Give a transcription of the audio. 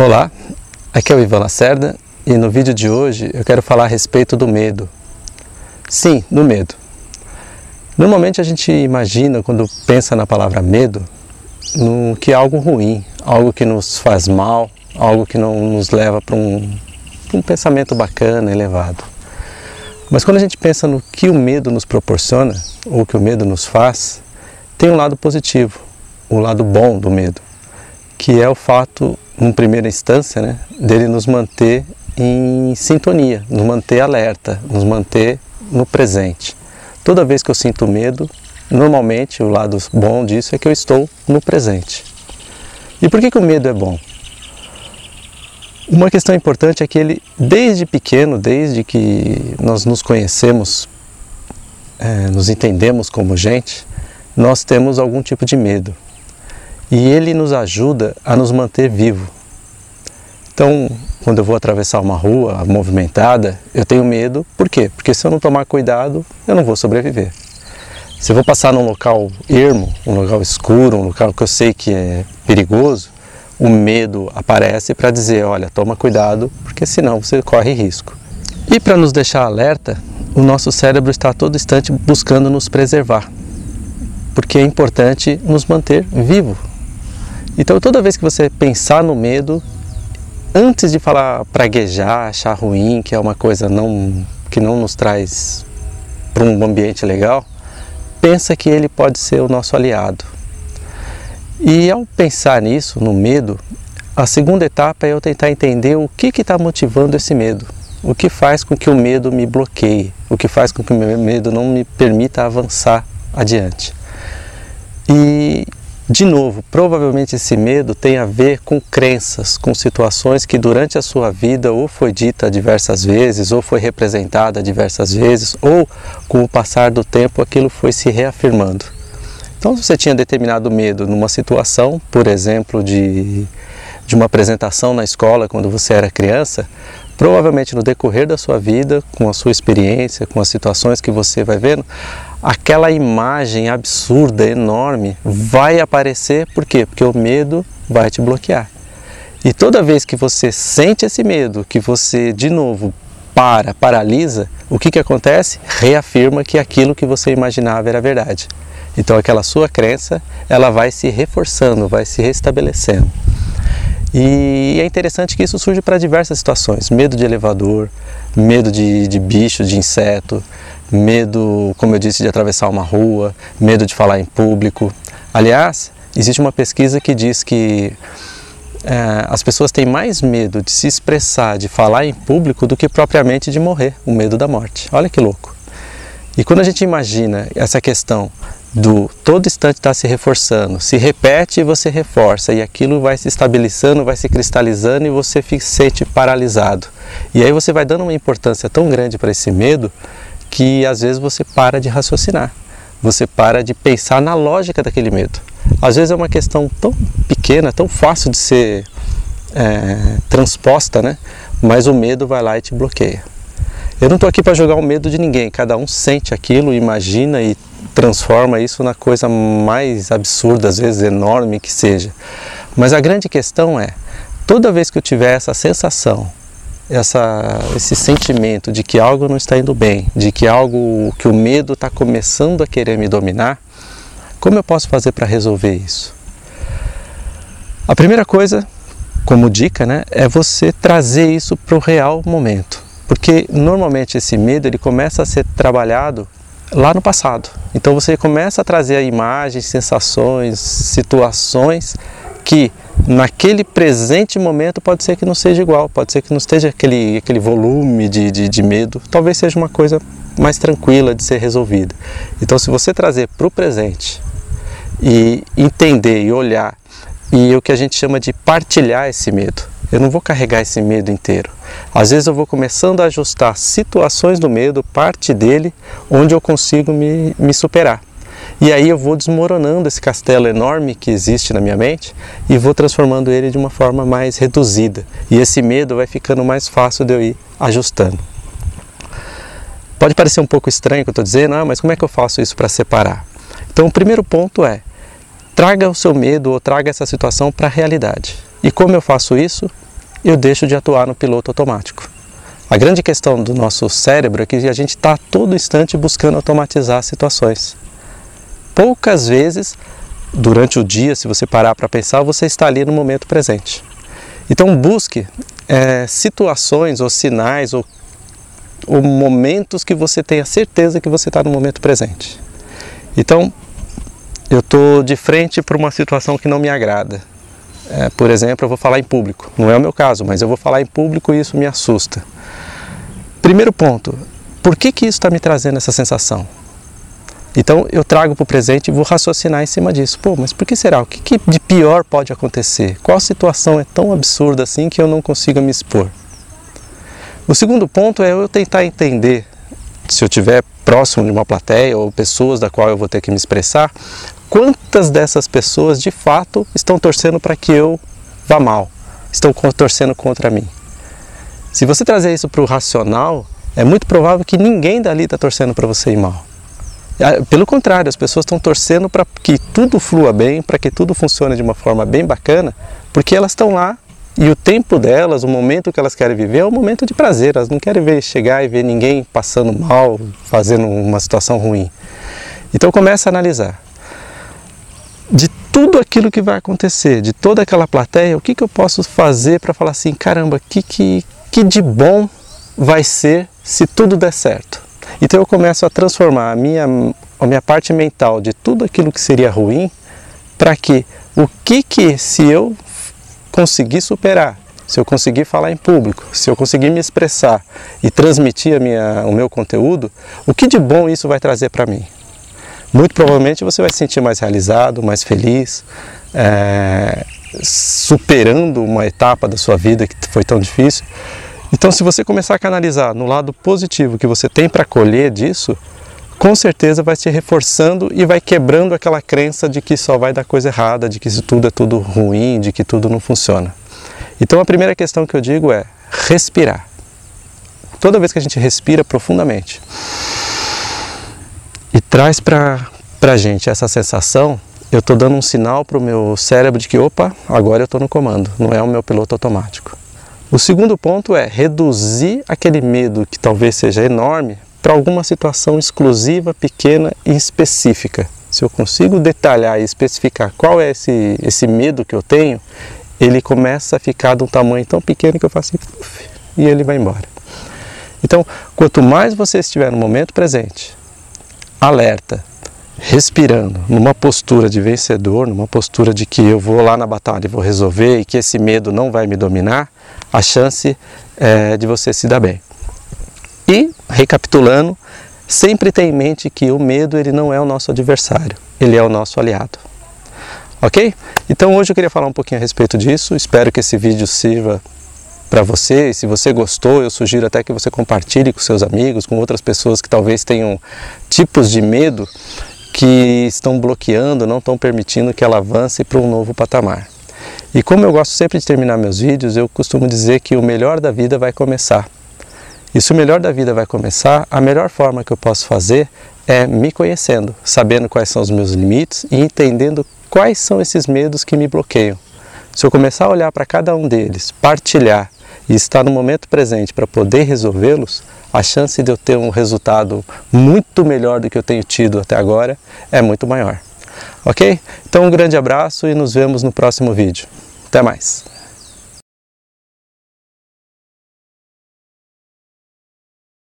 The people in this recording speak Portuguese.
Olá, aqui é o Ivan Lacerda e no vídeo de hoje eu quero falar a respeito do medo. Sim, do medo. Normalmente a gente imagina, quando pensa na palavra medo, no que é algo ruim, algo que nos faz mal, algo que não nos leva para um, um pensamento bacana, elevado. Mas quando a gente pensa no que o medo nos proporciona, ou que o medo nos faz, tem um lado positivo, o lado bom do medo, que é o fato em primeira instância, né, dele nos manter em sintonia, nos manter alerta, nos manter no presente. Toda vez que eu sinto medo, normalmente o lado bom disso é que eu estou no presente. E por que, que o medo é bom? Uma questão importante é que ele, desde pequeno, desde que nós nos conhecemos, é, nos entendemos como gente, nós temos algum tipo de medo e ele nos ajuda a nos manter vivo. Então, quando eu vou atravessar uma rua movimentada, eu tenho medo, por quê? Porque se eu não tomar cuidado, eu não vou sobreviver. Se eu vou passar num local ermo, um local escuro, um local que eu sei que é perigoso, o medo aparece para dizer, olha, toma cuidado, porque senão você corre risco. E para nos deixar alerta, o nosso cérebro está a todo instante buscando nos preservar, porque é importante nos manter vivo, então, toda vez que você pensar no medo, antes de falar praguejar, achar ruim, que é uma coisa não, que não nos traz para um ambiente legal, pensa que ele pode ser o nosso aliado. E ao pensar nisso, no medo, a segunda etapa é eu tentar entender o que está motivando esse medo. O que faz com que o medo me bloqueie, o que faz com que o medo não me permita avançar adiante. E de novo, provavelmente esse medo tem a ver com crenças, com situações que durante a sua vida ou foi dita diversas vezes, ou foi representada diversas vezes, ou com o passar do tempo aquilo foi se reafirmando. Então, se você tinha determinado medo numa situação, por exemplo, de, de uma apresentação na escola quando você era criança, provavelmente no decorrer da sua vida, com a sua experiência, com as situações que você vai vendo, aquela imagem absurda, enorme, vai aparecer, por quê? Porque o medo vai te bloquear. E toda vez que você sente esse medo, que você de novo para, paralisa, o que, que acontece? Reafirma que aquilo que você imaginava era verdade. Então aquela sua crença, ela vai se reforçando, vai se restabelecendo. E é interessante que isso surge para diversas situações: medo de elevador, medo de, de bicho, de inseto, medo, como eu disse, de atravessar uma rua, medo de falar em público. Aliás, existe uma pesquisa que diz que é, as pessoas têm mais medo de se expressar, de falar em público, do que propriamente de morrer, o medo da morte. Olha que louco. E quando a gente imagina essa questão do todo instante está se reforçando, se repete e você reforça, e aquilo vai se estabilizando, vai se cristalizando e você se sente paralisado. E aí você vai dando uma importância tão grande para esse medo que às vezes você para de raciocinar, você para de pensar na lógica daquele medo. Às vezes é uma questão tão pequena, tão fácil de ser é, transposta, né? mas o medo vai lá e te bloqueia. Eu não estou aqui para jogar o medo de ninguém, cada um sente aquilo, imagina e transforma isso na coisa mais absurda, às vezes enorme que seja. Mas a grande questão é, toda vez que eu tiver essa sensação essa, esse sentimento de que algo não está indo bem, de que algo, que o medo está começando a querer me dominar, como eu posso fazer para resolver isso? A primeira coisa, como dica, né, é você trazer isso para o real momento, porque normalmente esse medo ele começa a ser trabalhado lá no passado. Então você começa a trazer imagens, sensações, situações que naquele presente momento pode ser que não seja igual, pode ser que não esteja aquele, aquele volume de, de, de medo, talvez seja uma coisa mais tranquila de ser resolvida. Então, se você trazer para o presente e entender e olhar, e o que a gente chama de partilhar esse medo, eu não vou carregar esse medo inteiro. Às vezes eu vou começando a ajustar situações do medo, parte dele, onde eu consigo me, me superar. E aí eu vou desmoronando esse castelo enorme que existe na minha mente e vou transformando ele de uma forma mais reduzida. E esse medo vai ficando mais fácil de eu ir ajustando. Pode parecer um pouco estranho o que eu estou dizendo, ah, mas como é que eu faço isso para separar? Então o primeiro ponto é traga o seu medo ou traga essa situação para a realidade. E como eu faço isso? eu deixo de atuar no piloto automático. A grande questão do nosso cérebro é que a gente está todo instante buscando automatizar situações. Poucas vezes, durante o dia, se você parar para pensar, você está ali no momento presente. Então busque é, situações ou sinais ou, ou momentos que você tenha certeza que você está no momento presente. Então, eu estou de frente para uma situação que não me agrada. É, por exemplo, eu vou falar em público. Não é o meu caso, mas eu vou falar em público e isso me assusta. Primeiro ponto, por que, que isso está me trazendo essa sensação? Então eu trago para o presente e vou raciocinar em cima disso. Pô, mas por que será? O que, que de pior pode acontecer? Qual situação é tão absurda assim que eu não consiga me expor? O segundo ponto é eu tentar entender, se eu estiver próximo de uma plateia ou pessoas da qual eu vou ter que me expressar, quantas dessas pessoas de fato estão torcendo para que eu vá mal, estão torcendo contra mim. Se você trazer isso para o racional, é muito provável que ninguém dali está torcendo para você ir mal. Ah, pelo contrário, as pessoas estão torcendo para que tudo flua bem, para que tudo funcione de uma forma bem bacana, porque elas estão lá e o tempo delas, o momento que elas querem viver é um momento de prazer. Elas não querem ver chegar e ver ninguém passando mal, fazendo uma situação ruim. Então começa a analisar. De tudo aquilo que vai acontecer, de toda aquela plateia, o que, que eu posso fazer para falar assim, caramba, que, que, que de bom vai ser se tudo der certo. Então eu começo a transformar a minha, a minha parte mental de tudo aquilo que seria ruim para que o que que se eu conseguir superar, se eu conseguir falar em público, se eu conseguir me expressar e transmitir a minha, o meu conteúdo, o que de bom isso vai trazer para mim? Muito provavelmente você vai se sentir mais realizado, mais feliz, é, superando uma etapa da sua vida que foi tão difícil. Então, se você começar a canalizar no lado positivo que você tem para colher disso, com certeza vai se reforçando e vai quebrando aquela crença de que só vai dar coisa errada, de que isso tudo é tudo ruim, de que tudo não funciona. Então, a primeira questão que eu digo é respirar. Toda vez que a gente respira profundamente e traz para a gente essa sensação, eu estou dando um sinal para o meu cérebro de que, opa, agora eu estou no comando, não é o meu piloto automático. O segundo ponto é reduzir aquele medo que talvez seja enorme para alguma situação exclusiva, pequena e específica. Se eu consigo detalhar e especificar qual é esse, esse medo que eu tenho, ele começa a ficar de um tamanho tão pequeno que eu faço assim, uf, e ele vai embora. Então, quanto mais você estiver no momento presente, alerta, respirando, numa postura de vencedor, numa postura de que eu vou lá na batalha e vou resolver e que esse medo não vai me dominar, a chance é de você se dar bem. E, recapitulando, sempre tenha em mente que o medo ele não é o nosso adversário, ele é o nosso aliado. Ok? Então hoje eu queria falar um pouquinho a respeito disso, espero que esse vídeo sirva para você. E se você gostou, eu sugiro até que você compartilhe com seus amigos, com outras pessoas que talvez tenham tipos de medo que estão bloqueando, não estão permitindo que ela avance para um novo patamar. E como eu gosto sempre de terminar meus vídeos, eu costumo dizer que o melhor da vida vai começar. E se o melhor da vida vai começar, a melhor forma que eu posso fazer é me conhecendo, sabendo quais são os meus limites e entendendo quais são esses medos que me bloqueiam. Se eu começar a olhar para cada um deles, partilhar e estar no momento presente para poder resolvê-los, a chance de eu ter um resultado muito melhor do que eu tenho tido até agora é muito maior. Ok? Então um grande abraço e nos vemos no próximo vídeo. Até mais!